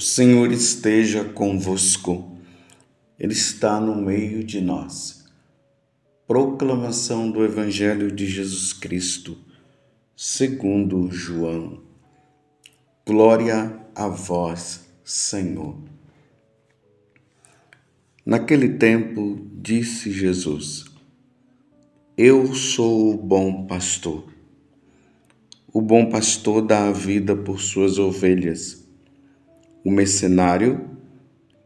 O Senhor esteja convosco, Ele está no meio de nós. Proclamação do Evangelho de Jesus Cristo, segundo João. Glória a vós, Senhor. Naquele tempo, disse Jesus: Eu sou o bom pastor. O bom pastor dá a vida por suas ovelhas. O mercenário,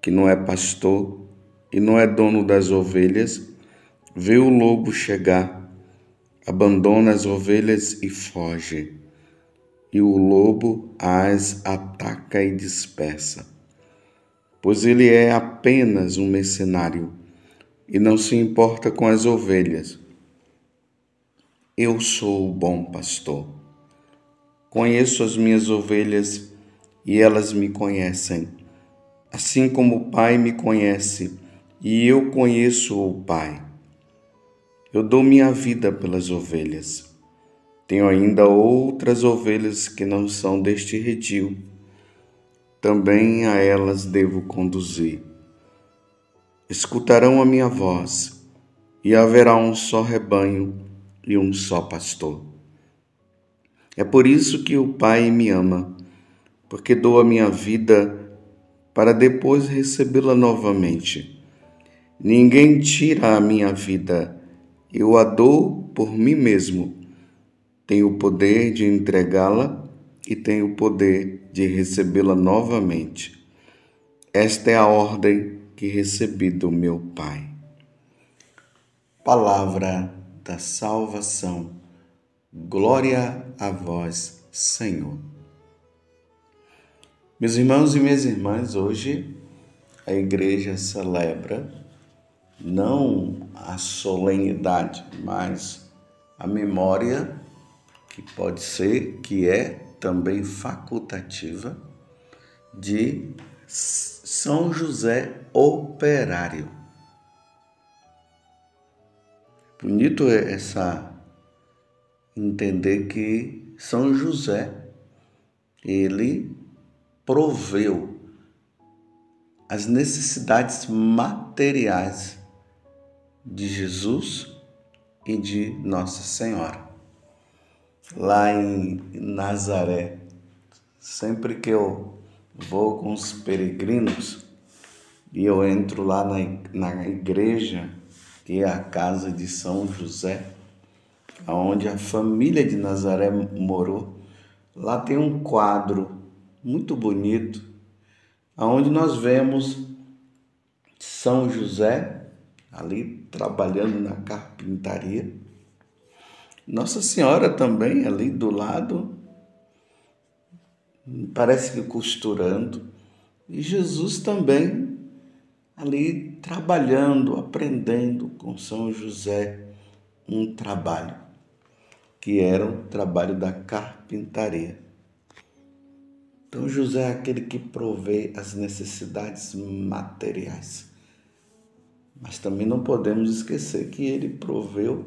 que não é pastor e não é dono das ovelhas, vê o lobo chegar, abandona as ovelhas e foge. E o lobo as ataca e dispersa. Pois ele é apenas um mercenário e não se importa com as ovelhas. Eu sou o bom pastor. Conheço as minhas ovelhas e elas me conhecem, assim como o Pai me conhece e eu conheço o Pai. Eu dou minha vida pelas ovelhas. Tenho ainda outras ovelhas que não são deste redil. Também a elas devo conduzir. Escutarão a minha voz, e haverá um só rebanho e um só pastor. É por isso que o Pai me ama porque dou a minha vida para depois recebê-la novamente. Ninguém tira a minha vida, eu a dou por mim mesmo. Tenho o poder de entregá-la e tenho o poder de recebê-la novamente. Esta é a ordem que recebi do meu Pai. Palavra da salvação. Glória a vós, Senhor. Meus irmãos e minhas irmãs, hoje a igreja celebra não a solenidade, mas a memória, que pode ser, que é também facultativa, de São José Operário. Bonito é essa entender que São José ele proveu as necessidades materiais de Jesus e de Nossa Senhora. Lá em Nazaré, sempre que eu vou com os peregrinos e eu entro lá na, na igreja, que é a casa de São José, onde a família de Nazaré morou, lá tem um quadro muito bonito, aonde nós vemos São José ali trabalhando na carpintaria, Nossa Senhora também ali do lado, parece que costurando, e Jesus também ali trabalhando, aprendendo com São José um trabalho, que era o trabalho da carpintaria. Então, José é aquele que provê as necessidades materiais. Mas também não podemos esquecer que ele proveu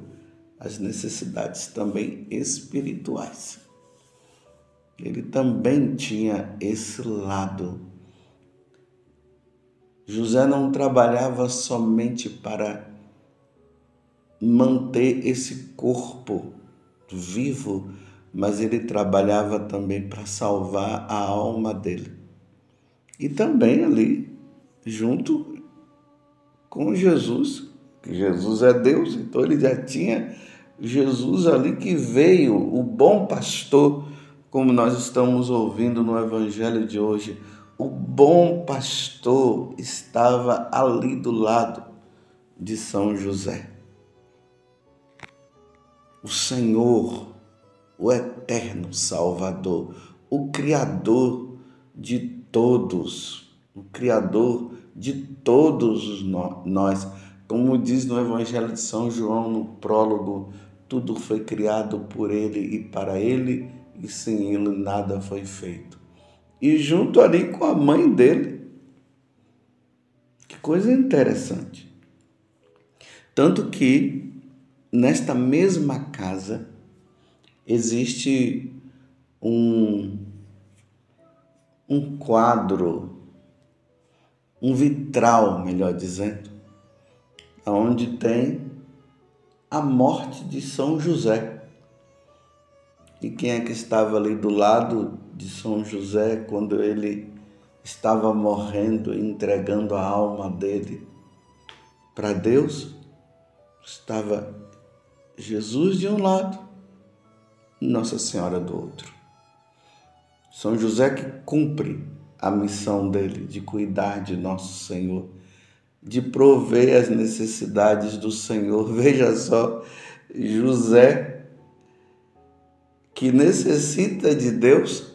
as necessidades também espirituais. Ele também tinha esse lado. José não trabalhava somente para manter esse corpo vivo mas ele trabalhava também para salvar a alma dele. E também ali, junto com Jesus, que Jesus é Deus, então ele já tinha Jesus ali que veio, o bom pastor, como nós estamos ouvindo no evangelho de hoje. O bom pastor estava ali do lado de São José. O Senhor o eterno Salvador, o Criador de todos, o Criador de todos nós. Como diz no Evangelho de São João, no prólogo, tudo foi criado por Ele e para Ele, e sem Ele nada foi feito. E junto ali com a mãe dele. Que coisa interessante. Tanto que, nesta mesma casa, existe um, um quadro um vitral, melhor dizendo, onde tem a morte de São José. E quem é que estava ali do lado de São José quando ele estava morrendo, entregando a alma dele para Deus? Estava Jesus de um lado, Nossa Senhora do outro. São José que cumpre a missão dele de cuidar de nosso Senhor, de prover as necessidades do Senhor. Veja só, José que necessita de Deus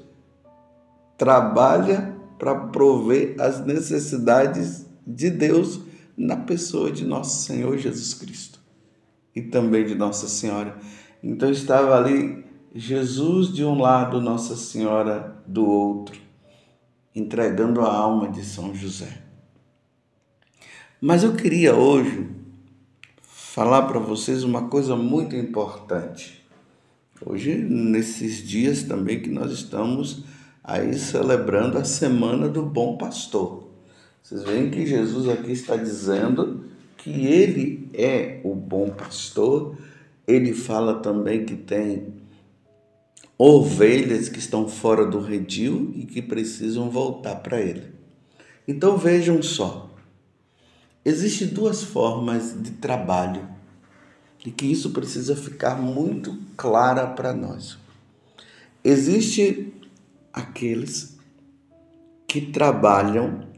trabalha para prover as necessidades de Deus na pessoa de nosso Senhor Jesus Cristo e também de Nossa Senhora. Então estava ali Jesus de um lado, Nossa Senhora do outro, entregando a alma de São José. Mas eu queria hoje falar para vocês uma coisa muito importante. Hoje, nesses dias também que nós estamos aí celebrando a semana do bom pastor. Vocês veem que Jesus aqui está dizendo que ele é o bom pastor. Ele fala também que tem ovelhas que estão fora do redil e que precisam voltar para ele. Então vejam só. Existem duas formas de trabalho e que isso precisa ficar muito clara para nós. Existe aqueles que trabalham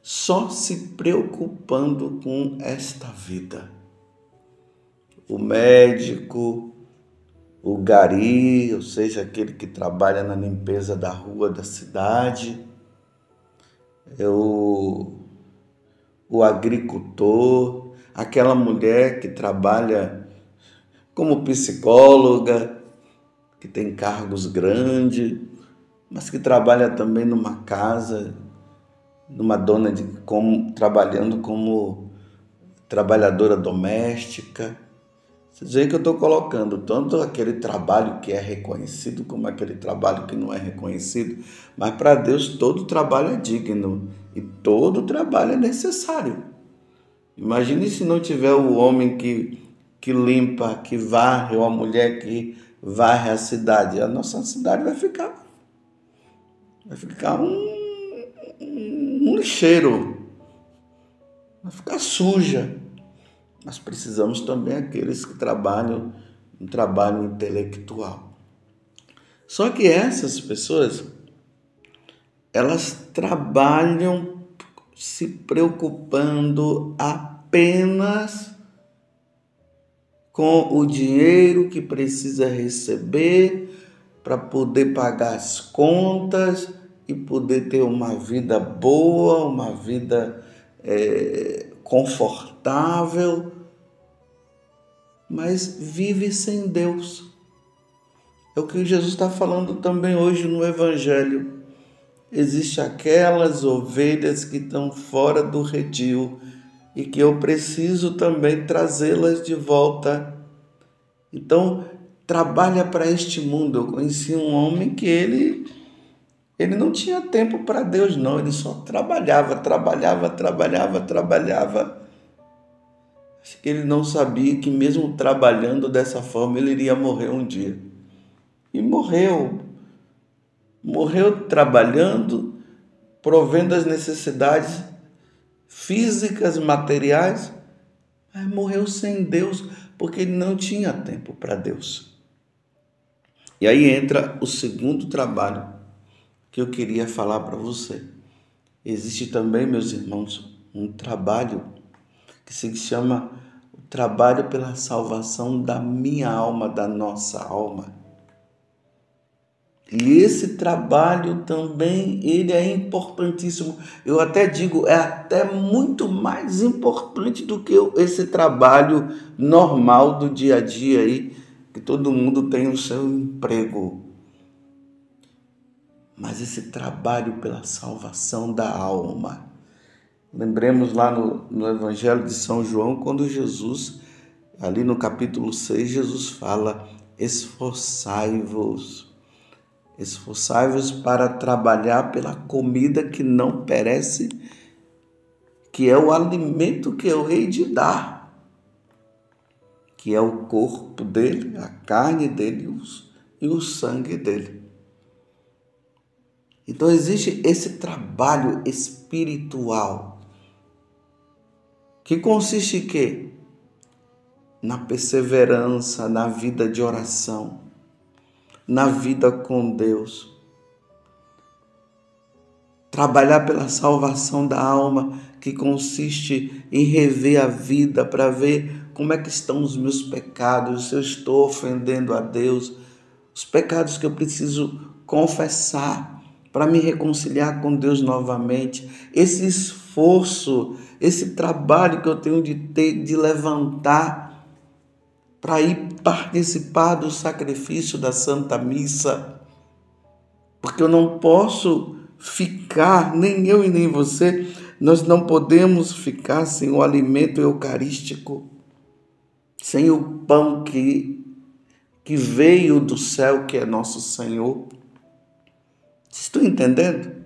só se preocupando com esta vida. O médico, o gari, ou seja, aquele que trabalha na limpeza da rua da cidade, é o, o agricultor, aquela mulher que trabalha como psicóloga, que tem cargos grandes, mas que trabalha também numa casa, numa dona de como trabalhando como trabalhadora doméstica. Vocês veem que eu estou colocando tanto aquele trabalho que é reconhecido como aquele trabalho que não é reconhecido, mas para Deus todo trabalho é digno e todo trabalho é necessário. Imagine se não tiver o homem que, que limpa, que varre, ou a mulher que varre a cidade, a nossa cidade vai ficar vai ficar um, um lixeiro, vai ficar suja. Nós precisamos também aqueles que trabalham um trabalho intelectual. Só que essas pessoas elas trabalham se preocupando apenas com o dinheiro que precisa receber para poder pagar as contas e poder ter uma vida boa, uma vida é, confortável, mas vive sem Deus. É o que Jesus está falando também hoje no Evangelho. Existem aquelas ovelhas que estão fora do redil e que eu preciso também trazê-las de volta. Então, trabalha para este mundo. Eu conheci um homem que ele ele não tinha tempo para Deus não, ele só trabalhava, trabalhava, trabalhava, trabalhava. Acho que ele não sabia que mesmo trabalhando dessa forma ele iria morrer um dia. E morreu. Morreu trabalhando, provendo as necessidades físicas, materiais, mas morreu sem Deus, porque ele não tinha tempo para Deus. E aí entra o segundo trabalho que eu queria falar para você. Existe também, meus irmãos, um trabalho que se chama o trabalho pela salvação da minha alma, da nossa alma. E esse trabalho também, ele é importantíssimo. Eu até digo, é até muito mais importante do que esse trabalho normal do dia a dia aí, que todo mundo tem o seu emprego. Mas esse trabalho pela salvação da alma. Lembremos lá no, no Evangelho de São João, quando Jesus, ali no capítulo 6, Jesus fala: esforçai-vos Esforçai-vos para trabalhar pela comida que não perece, que é o alimento que eu hei de dar, que é o corpo dele, a carne dele e o sangue dele. Então existe esse trabalho espiritual que consiste em quê? Na perseverança, na vida de oração, na vida com Deus. Trabalhar pela salvação da alma, que consiste em rever a vida para ver como é que estão os meus pecados, se eu estou ofendendo a Deus, os pecados que eu preciso confessar para me reconciliar com Deus novamente. Esse esforço, esse trabalho que eu tenho de ter, de levantar para ir participar do sacrifício da Santa Missa, porque eu não posso ficar, nem eu e nem você, nós não podemos ficar sem o alimento eucarístico, sem o pão que, que veio do céu, que é nosso Senhor. Estão entendendo?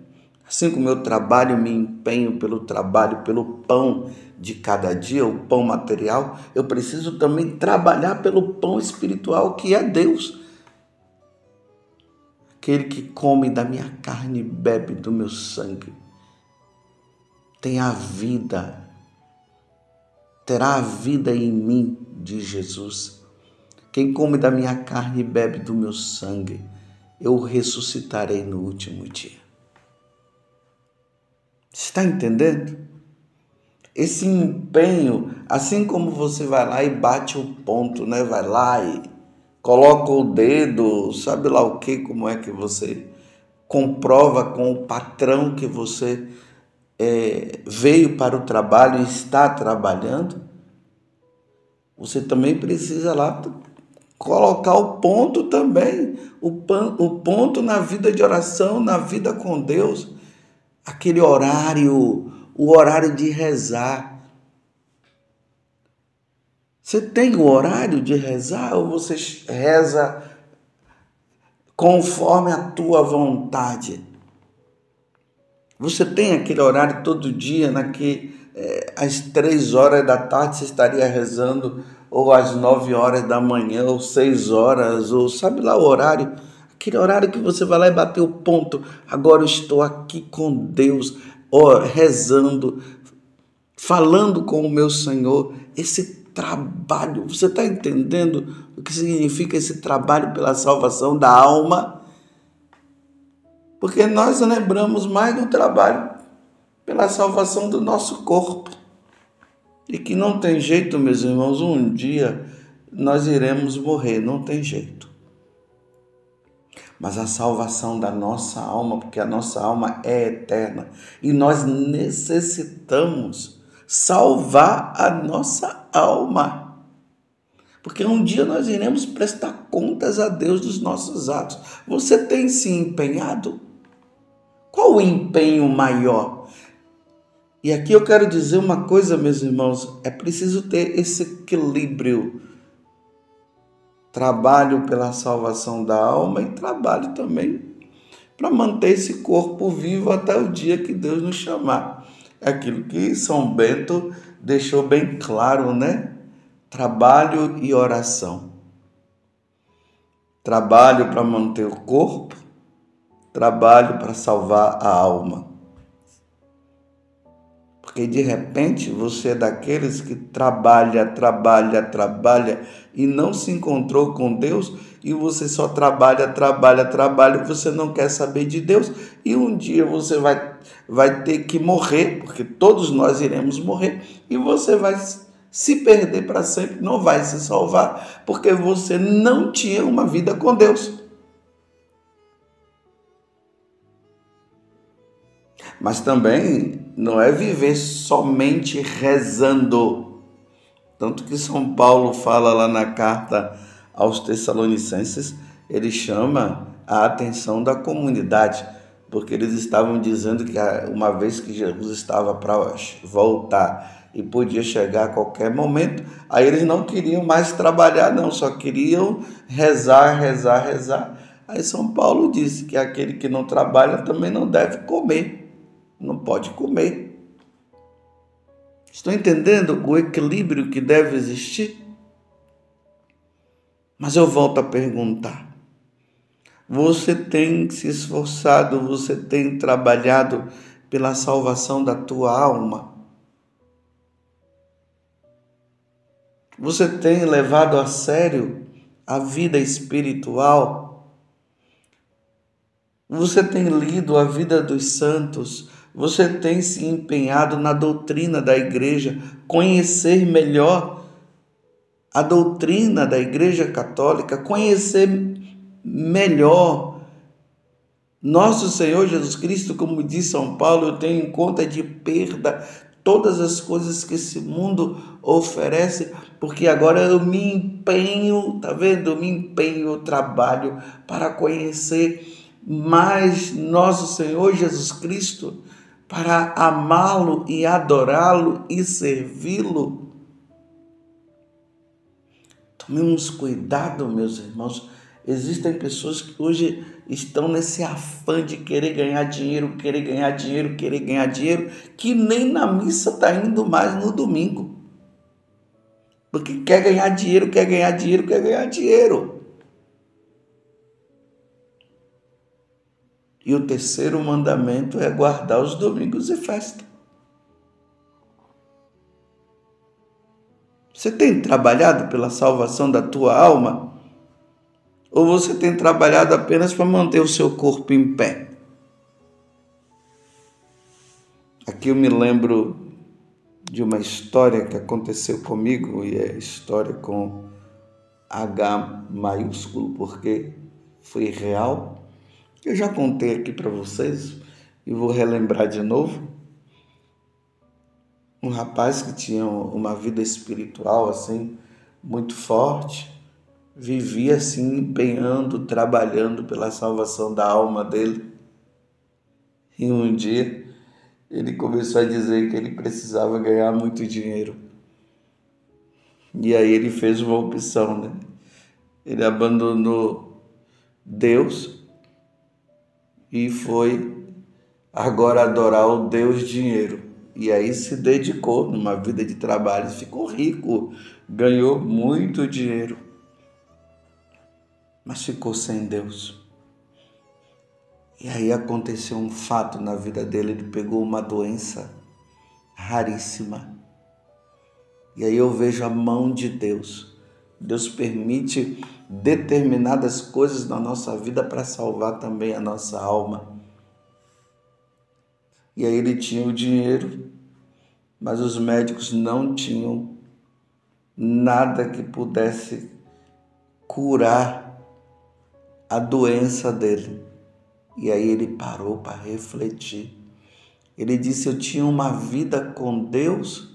Assim como eu trabalho, me empenho pelo trabalho, pelo pão de cada dia, o pão material, eu preciso também trabalhar pelo pão espiritual que é Deus. Aquele que come da minha carne e bebe do meu sangue tem a vida, terá a vida em mim, de Jesus. Quem come da minha carne e bebe do meu sangue, eu ressuscitarei no último dia. Está entendendo? Esse empenho, assim como você vai lá e bate o ponto, né? Vai lá e coloca o dedo, sabe lá o que, como é que você comprova com o patrão que você é, veio para o trabalho e está trabalhando, você também precisa lá colocar o ponto também, o, pan, o ponto na vida de oração, na vida com Deus aquele horário, o horário de rezar. Você tem o horário de rezar ou você reza conforme a tua vontade? Você tem aquele horário todo dia, naque, é, às três horas da tarde você estaria rezando, ou às nove horas da manhã, ou seis horas, ou sabe lá o horário Aquele horário que você vai lá e bater o ponto. Agora eu estou aqui com Deus, ó, rezando, falando com o meu Senhor. Esse trabalho, você está entendendo o que significa esse trabalho pela salvação da alma? Porque nós lembramos mais do trabalho pela salvação do nosso corpo. E que não tem jeito, meus irmãos, um dia nós iremos morrer, não tem jeito mas a salvação da nossa alma, porque a nossa alma é eterna e nós necessitamos salvar a nossa alma. Porque um dia nós iremos prestar contas a Deus dos nossos atos. Você tem se empenhado? Qual o empenho maior? E aqui eu quero dizer uma coisa, meus irmãos: é preciso ter esse equilíbrio trabalho pela salvação da alma e trabalho também para manter esse corpo vivo até o dia que Deus nos chamar. É aquilo que São Bento deixou bem claro, né? Trabalho e oração. Trabalho para manter o corpo, trabalho para salvar a alma. Porque de repente você é daqueles que trabalha, trabalha, trabalha e não se encontrou com Deus e você só trabalha, trabalha, trabalha, e você não quer saber de Deus e um dia você vai vai ter que morrer, porque todos nós iremos morrer e você vai se perder para sempre, não vai se salvar, porque você não tinha uma vida com Deus. Mas também não é viver somente rezando. Tanto que São Paulo fala lá na carta aos Tessalonicenses, ele chama a atenção da comunidade, porque eles estavam dizendo que ah, uma vez que Jesus estava para voltar e podia chegar a qualquer momento, aí eles não queriam mais trabalhar, não, só queriam rezar, rezar, rezar. Aí São Paulo disse que aquele que não trabalha também não deve comer, não pode comer. Estão entendendo o equilíbrio que deve existir? Mas eu volto a perguntar: você tem se esforçado, você tem trabalhado pela salvação da tua alma? Você tem levado a sério a vida espiritual? Você tem lido a vida dos santos? Você tem se empenhado na doutrina da igreja, conhecer melhor a doutrina da Igreja Católica, conhecer melhor nosso Senhor Jesus Cristo, como diz São Paulo, eu tenho em conta de perda todas as coisas que esse mundo oferece, porque agora eu me empenho, tá vendo? Eu me empenho, eu trabalho para conhecer mais nosso Senhor Jesus Cristo, para amá-lo e adorá-lo e servi-lo. Tomemos cuidado, meus irmãos. Existem pessoas que hoje estão nesse afã de querer ganhar dinheiro, querer ganhar dinheiro, querer ganhar dinheiro, que nem na missa está indo mais no domingo. Porque quer ganhar dinheiro, quer ganhar dinheiro, quer ganhar dinheiro. E o terceiro mandamento é guardar os domingos e festa. Você tem trabalhado pela salvação da tua alma? Ou você tem trabalhado apenas para manter o seu corpo em pé? Aqui eu me lembro de uma história que aconteceu comigo e é história com H maiúsculo porque foi real. Eu já contei aqui para vocês e vou relembrar de novo um rapaz que tinha uma vida espiritual assim muito forte, vivia assim empenhando, trabalhando pela salvação da alma dele. E um dia ele começou a dizer que ele precisava ganhar muito dinheiro. E aí ele fez uma opção, né? Ele abandonou Deus e foi agora adorar o Deus dinheiro. E aí se dedicou numa vida de trabalho, ficou rico, ganhou muito dinheiro, mas ficou sem Deus. E aí aconteceu um fato na vida dele, ele pegou uma doença raríssima. E aí eu vejo a mão de Deus. Deus permite determinadas coisas na nossa vida para salvar também a nossa alma. E aí ele tinha o dinheiro, mas os médicos não tinham nada que pudesse curar a doença dele. E aí ele parou para refletir. Ele disse: Eu tinha uma vida com Deus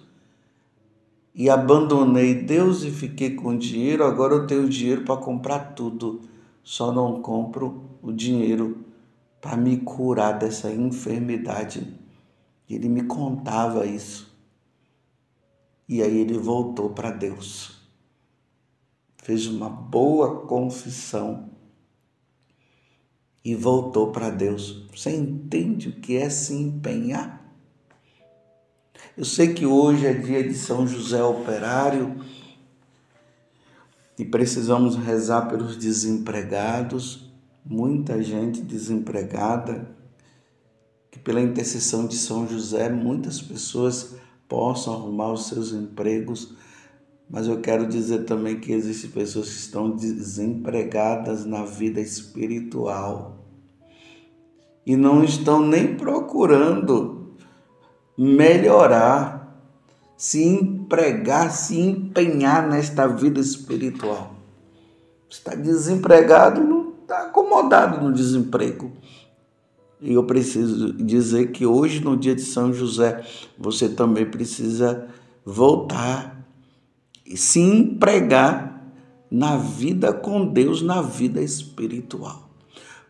e abandonei Deus e fiquei com dinheiro. Agora eu tenho dinheiro para comprar tudo, só não compro o dinheiro para me curar dessa enfermidade. Ele me contava isso. E aí ele voltou para Deus. Fez uma boa confissão e voltou para Deus. Você entende o que é se empenhar? Eu sei que hoje é dia de São José Operário e precisamos rezar pelos desempregados muita gente desempregada, que pela intercessão de São José muitas pessoas possam arrumar os seus empregos, mas eu quero dizer também que existem pessoas que estão desempregadas na vida espiritual e não estão nem procurando melhorar, se empregar, se empenhar nesta vida espiritual. Está desempregado, não está acomodado no desemprego. E eu preciso dizer que hoje, no dia de São José, você também precisa voltar e se empregar na vida com Deus, na vida espiritual.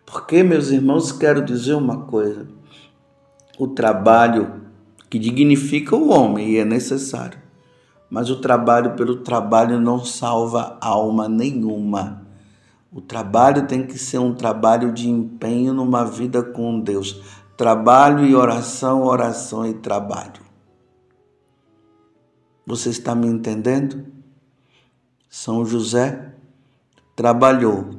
Porque, meus irmãos, quero dizer uma coisa: o trabalho que dignifica o homem e é necessário, mas o trabalho pelo trabalho não salva alma nenhuma. O trabalho tem que ser um trabalho de empenho numa vida com Deus. Trabalho e oração, oração e trabalho. Você está me entendendo? São José trabalhou.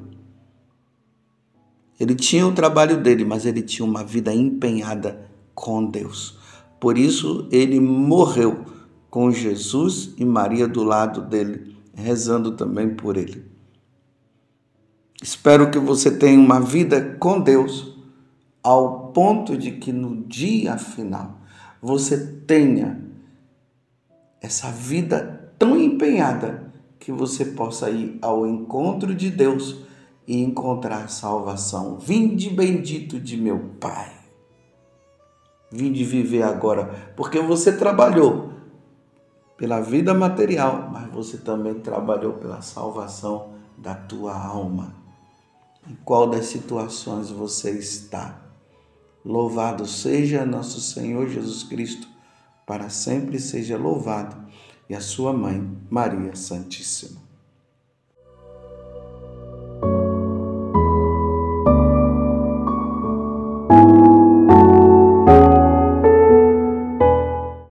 Ele tinha o trabalho dele, mas ele tinha uma vida empenhada com Deus. Por isso ele morreu com Jesus e Maria do lado dele, rezando também por ele. Espero que você tenha uma vida com Deus ao ponto de que no dia final você tenha essa vida tão empenhada que você possa ir ao encontro de Deus e encontrar salvação. Vinde bendito de meu Pai. Vinde viver agora, porque você trabalhou pela vida material, mas você também trabalhou pela salvação da tua alma. Em qual das situações você está? Louvado seja nosso Senhor Jesus Cristo, para sempre seja louvado, e a sua mãe, Maria Santíssima.